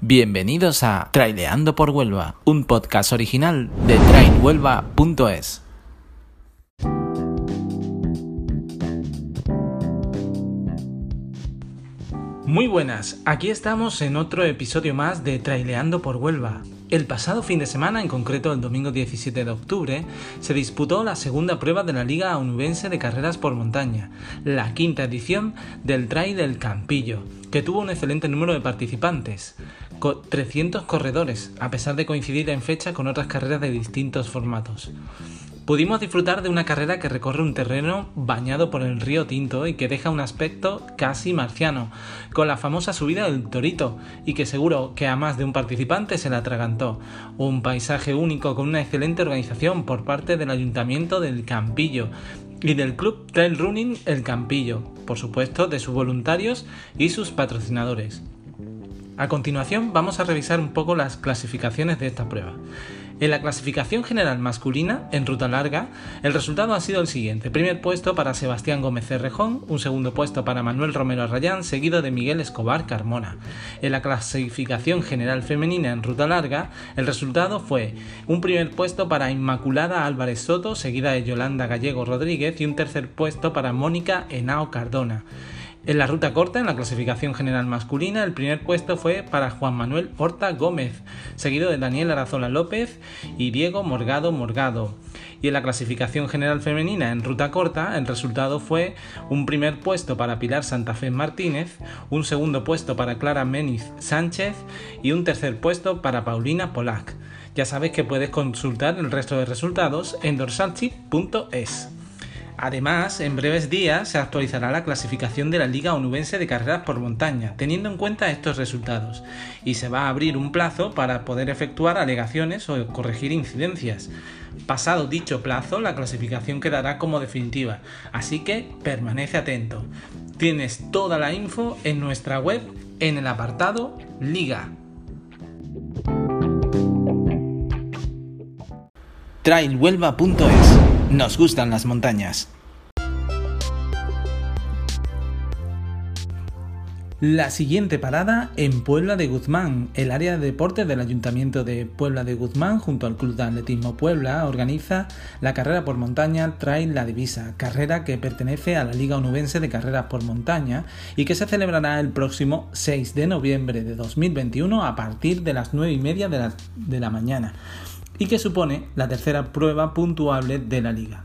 Bienvenidos a Traileando por Huelva, un podcast original de trainhuelva.es. Muy buenas, aquí estamos en otro episodio más de Traileando por Huelva. El pasado fin de semana, en concreto el domingo 17 de octubre, se disputó la segunda prueba de la Liga Onubense de Carreras por Montaña, la quinta edición del Trail del Campillo, que tuvo un excelente número de participantes, 300 corredores, a pesar de coincidir en fecha con otras carreras de distintos formatos. Pudimos disfrutar de una carrera que recorre un terreno bañado por el río Tinto y que deja un aspecto casi marciano, con la famosa subida del Torito, y que seguro que a más de un participante se la atragantó. Un paisaje único con una excelente organización por parte del Ayuntamiento del Campillo y del Club Trail Running El Campillo, por supuesto de sus voluntarios y sus patrocinadores. A continuación vamos a revisar un poco las clasificaciones de esta prueba. En la clasificación general masculina, en ruta larga, el resultado ha sido el siguiente. Primer puesto para Sebastián Gómez Cerrejón, un segundo puesto para Manuel Romero Arrayán, seguido de Miguel Escobar Carmona. En la clasificación general femenina en ruta larga, el resultado fue un primer puesto para Inmaculada Álvarez Soto, seguida de Yolanda Gallego Rodríguez, y un tercer puesto para Mónica Henao Cardona. En la ruta corta, en la clasificación general masculina, el primer puesto fue para Juan Manuel Horta Gómez, seguido de Daniel Arazola López y Diego Morgado Morgado. Y en la clasificación general femenina en ruta corta, el resultado fue un primer puesto para Pilar Santa Fe Martínez, un segundo puesto para Clara Meniz Sánchez y un tercer puesto para Paulina Polac. Ya sabes que puedes consultar el resto de resultados en dorsalchip.es. Además, en breves días se actualizará la clasificación de la Liga Onubense de Carreras por Montaña, teniendo en cuenta estos resultados, y se va a abrir un plazo para poder efectuar alegaciones o corregir incidencias. Pasado dicho plazo, la clasificación quedará como definitiva, así que permanece atento. Tienes toda la info en nuestra web en el apartado Liga. trailhuelva.es Nos gustan las montañas. La siguiente parada en Puebla de Guzmán. El área de deportes del Ayuntamiento de Puebla de Guzmán, junto al Club de Atletismo Puebla, organiza la carrera por montaña Trail La Divisa, carrera que pertenece a la Liga Onubense de Carreras por Montaña y que se celebrará el próximo 6 de noviembre de 2021 a partir de las 9 y media de la, de la mañana y que supone la tercera prueba puntuable de la liga.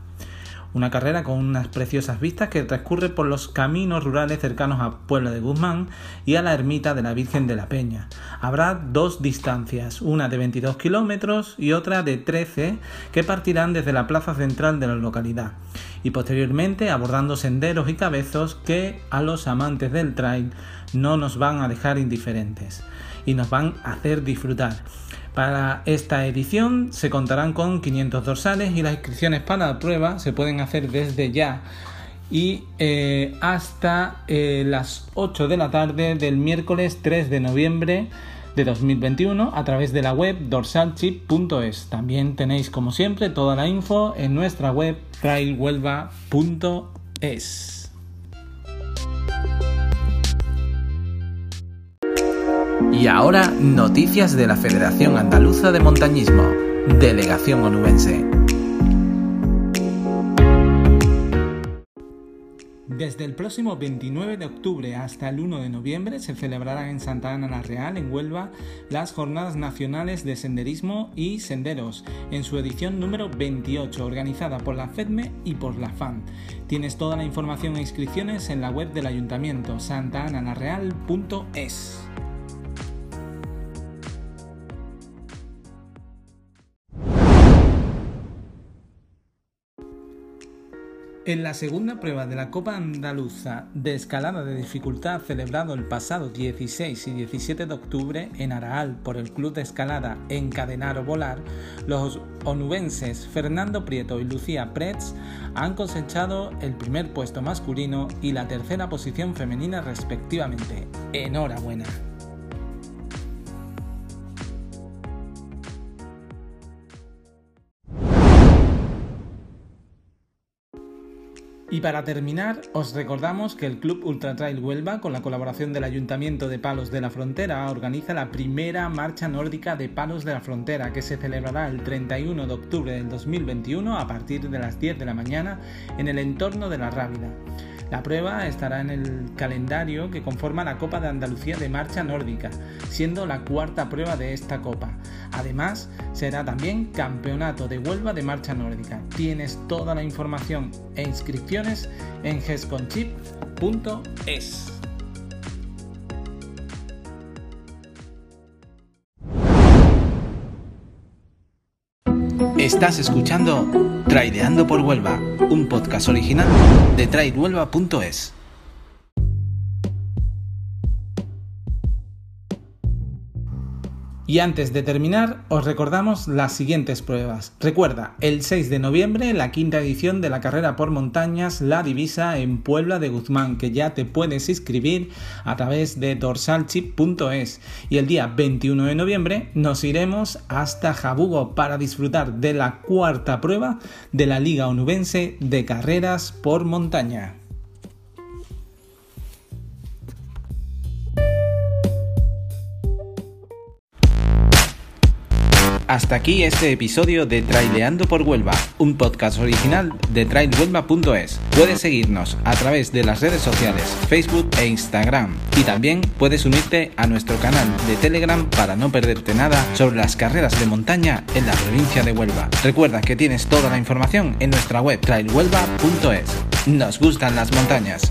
Una carrera con unas preciosas vistas que transcurre por los caminos rurales cercanos a Puebla de Guzmán y a la ermita de la Virgen de la Peña. Habrá dos distancias, una de 22 kilómetros y otra de 13 que partirán desde la plaza central de la localidad y posteriormente abordando senderos y cabezos que a los amantes del trail no nos van a dejar indiferentes y nos van a hacer disfrutar. Para esta edición se contarán con 500 dorsales y las inscripciones para la prueba se pueden hacer desde ya y eh, hasta eh, las 8 de la tarde del miércoles 3 de noviembre de 2021 a través de la web dorsalchip.es. También tenéis como siempre toda la info en nuestra web trailhuelva.es. Y ahora, noticias de la Federación Andaluza de Montañismo, Delegación Onubense. Desde el próximo 29 de octubre hasta el 1 de noviembre se celebrarán en Santa Ana la Real, en Huelva, las Jornadas Nacionales de Senderismo y Senderos, en su edición número 28, organizada por la FEDME y por la FAN. Tienes toda la información e inscripciones en la web del Ayuntamiento, santaanalareal.es. En la segunda prueba de la Copa Andaluza de escalada de dificultad celebrado el pasado 16 y 17 de octubre en Araal por el Club de Escalada Encadenar o Volar, los onubenses Fernando Prieto y Lucía Pretz han cosechado el primer puesto masculino y la tercera posición femenina respectivamente. Enhorabuena. Y para terminar, os recordamos que el Club Ultra Trail Huelva, con la colaboración del Ayuntamiento de Palos de la Frontera, organiza la primera marcha nórdica de Palos de la Frontera, que se celebrará el 31 de octubre del 2021 a partir de las 10 de la mañana en el entorno de la Rábida. La prueba estará en el calendario que conforma la Copa de Andalucía de Marcha Nórdica, siendo la cuarta prueba de esta Copa. Además, será también Campeonato de Huelva de Marcha Nórdica. Tienes toda la información e inscripciones en gesconchip.es. Estás escuchando Traileando por Huelva, un podcast original de trailhuelva.es. Y antes de terminar, os recordamos las siguientes pruebas. Recuerda, el 6 de noviembre, la quinta edición de la carrera por montañas La Divisa en Puebla de Guzmán, que ya te puedes inscribir a través de dorsalchip.es. Y el día 21 de noviembre nos iremos hasta Jabugo para disfrutar de la cuarta prueba de la Liga Onubense de Carreras por Montaña. Hasta aquí este episodio de Traileando por Huelva, un podcast original de trailhuelva.es. Puedes seguirnos a través de las redes sociales, Facebook e Instagram. Y también puedes unirte a nuestro canal de Telegram para no perderte nada sobre las carreras de montaña en la provincia de Huelva. Recuerda que tienes toda la información en nuestra web trailhuelva.es. Nos gustan las montañas.